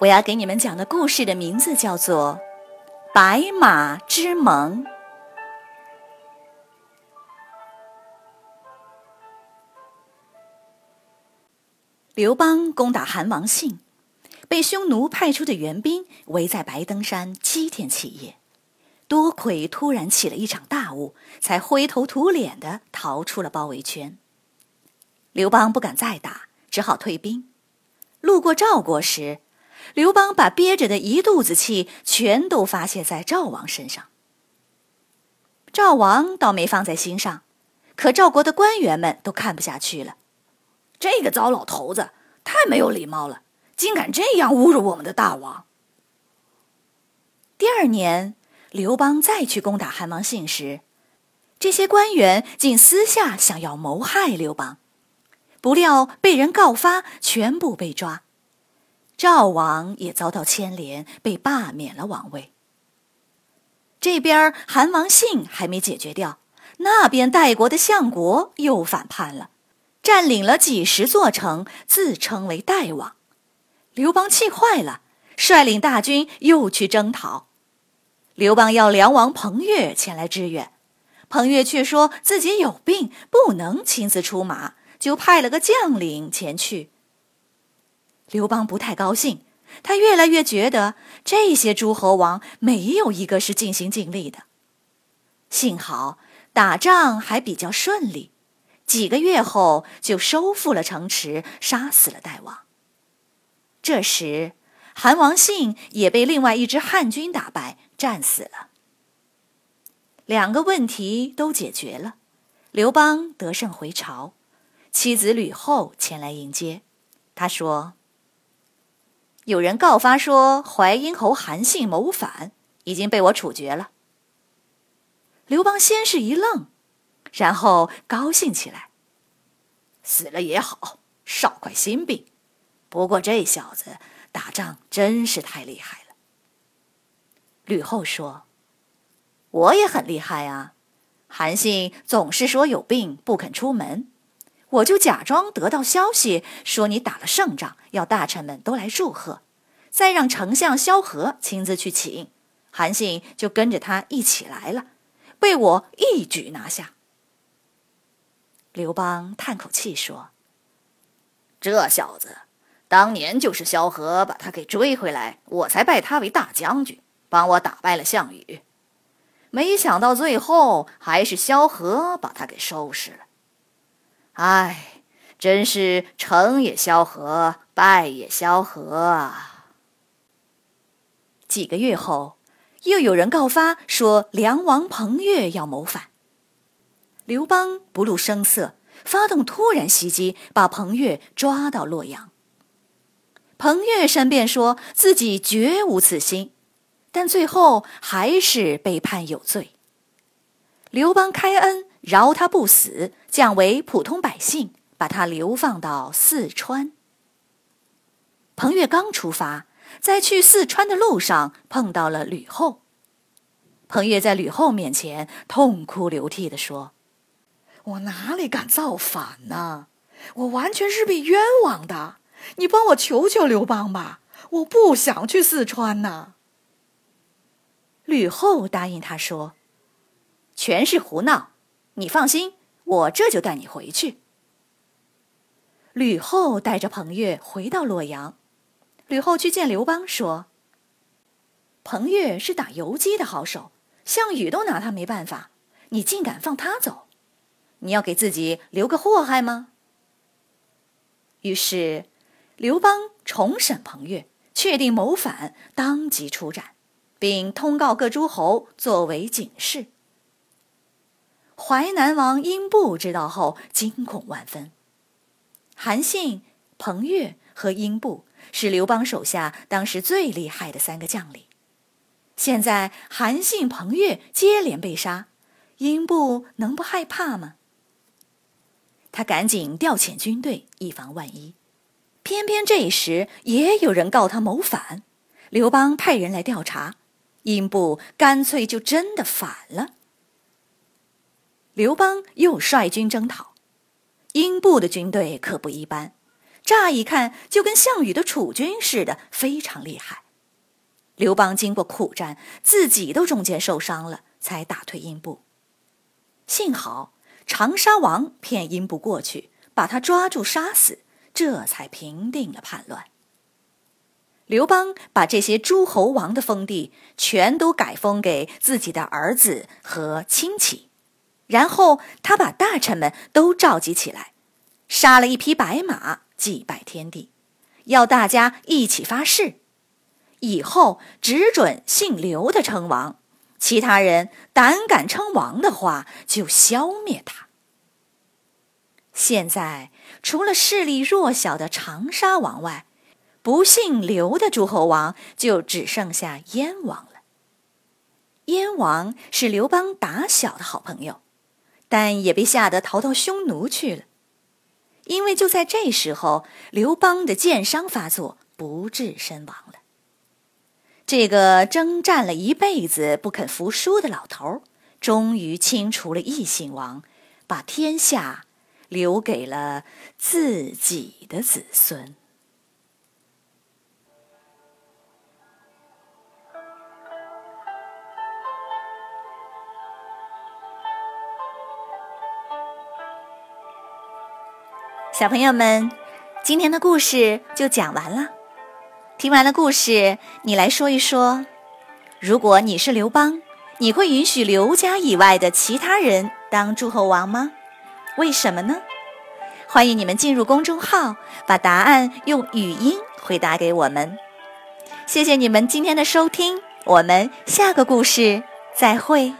我要给你们讲的故事的名字叫做《白马之盟》。刘邦攻打韩王信，被匈奴派出的援兵围在白登山七天七夜，多亏突然起了一场大雾，才灰头土脸的逃出了包围圈。刘邦不敢再打，只好退兵。路过赵国时，刘邦把憋着的一肚子气全都发泄在赵王身上。赵王倒没放在心上，可赵国的官员们都看不下去了。这个糟老头子太没有礼貌了，竟敢这样侮辱我们的大王！第二年，刘邦再去攻打韩王信时，这些官员竟私下想要谋害刘邦，不料被人告发，全部被抓。赵王也遭到牵连，被罢免了王位。这边韩王信还没解决掉，那边代国的相国又反叛了，占领了几十座城，自称为代王。刘邦气坏了，率领大军又去征讨。刘邦要梁王彭越前来支援，彭越却说自己有病，不能亲自出马，就派了个将领前去。刘邦不太高兴，他越来越觉得这些诸侯王没有一个是尽心尽力的。幸好打仗还比较顺利，几个月后就收复了城池，杀死了代王。这时，韩王信也被另外一支汉军打败，战死了。两个问题都解决了，刘邦得胜回朝，妻子吕后前来迎接，他说。有人告发说淮阴侯韩信谋反，已经被我处决了。刘邦先是一愣，然后高兴起来：“死了也好，少块心病。不过这小子打仗真是太厉害了。”吕后说：“我也很厉害啊，韩信总是说有病不肯出门。”我就假装得到消息，说你打了胜仗，要大臣们都来祝贺，再让丞相萧何亲自去请，韩信就跟着他一起来了，被我一举拿下。刘邦叹口气说：“这小子，当年就是萧何把他给追回来，我才拜他为大将军，帮我打败了项羽。没想到最后还是萧何把他给收拾了。”唉，真是成也萧何，败也萧何啊！几个月后，又有人告发说梁王彭越要谋反。刘邦不露声色，发动突然袭击，把彭越抓到洛阳。彭越申辩说自己绝无此心，但最后还是被判有罪。刘邦开恩。饶他不死，降为普通百姓，把他流放到四川。彭越刚出发，在去四川的路上碰到了吕后。彭越在吕后面前痛哭流涕地说：“我哪里敢造反呢？我完全是被冤枉的。你帮我求求刘邦吧，我不想去四川呢。”吕后答应他说：“全是胡闹。”你放心，我这就带你回去。吕后带着彭越回到洛阳，吕后去见刘邦，说：“彭越是打游击的好手，项羽都拿他没办法，你竟敢放他走？你要给自己留个祸害吗？”于是，刘邦重审彭越，确定谋反，当即出斩，并通告各诸侯作为警示。淮南王英布知道后，惊恐万分。韩信、彭越和英布是刘邦手下当时最厉害的三个将领。现在韩信、彭越接连被杀，英布能不害怕吗？他赶紧调遣军队，以防万一。偏偏这时也有人告他谋反，刘邦派人来调查，英布干脆就真的反了。刘邦又率军征讨，英布的军队可不一般，乍一看就跟项羽的楚军似的，非常厉害。刘邦经过苦战，自己都中箭受伤了，才打退英布。幸好长沙王骗英布过去，把他抓住杀死，这才平定了叛乱。刘邦把这些诸侯王的封地全都改封给自己的儿子和亲戚，然后他把大臣们都召集起来，杀了一匹白马祭拜天地，要大家一起发誓。以后只准姓刘的称王，其他人胆敢称王的话，就消灭他。现在除了势力弱小的长沙王外，不姓刘的诸侯王就只剩下燕王了。燕王是刘邦打小的好朋友，但也被吓得逃到匈奴去了。因为就在这时候，刘邦的箭伤发作，不治身亡了。这个征战了一辈子不肯服输的老头，终于清除了异姓王，把天下留给了自己的子孙。小朋友们，今天的故事就讲完了。听完了故事，你来说一说：如果你是刘邦，你会允许刘家以外的其他人当诸侯王吗？为什么呢？欢迎你们进入公众号，把答案用语音回答给我们。谢谢你们今天的收听，我们下个故事再会。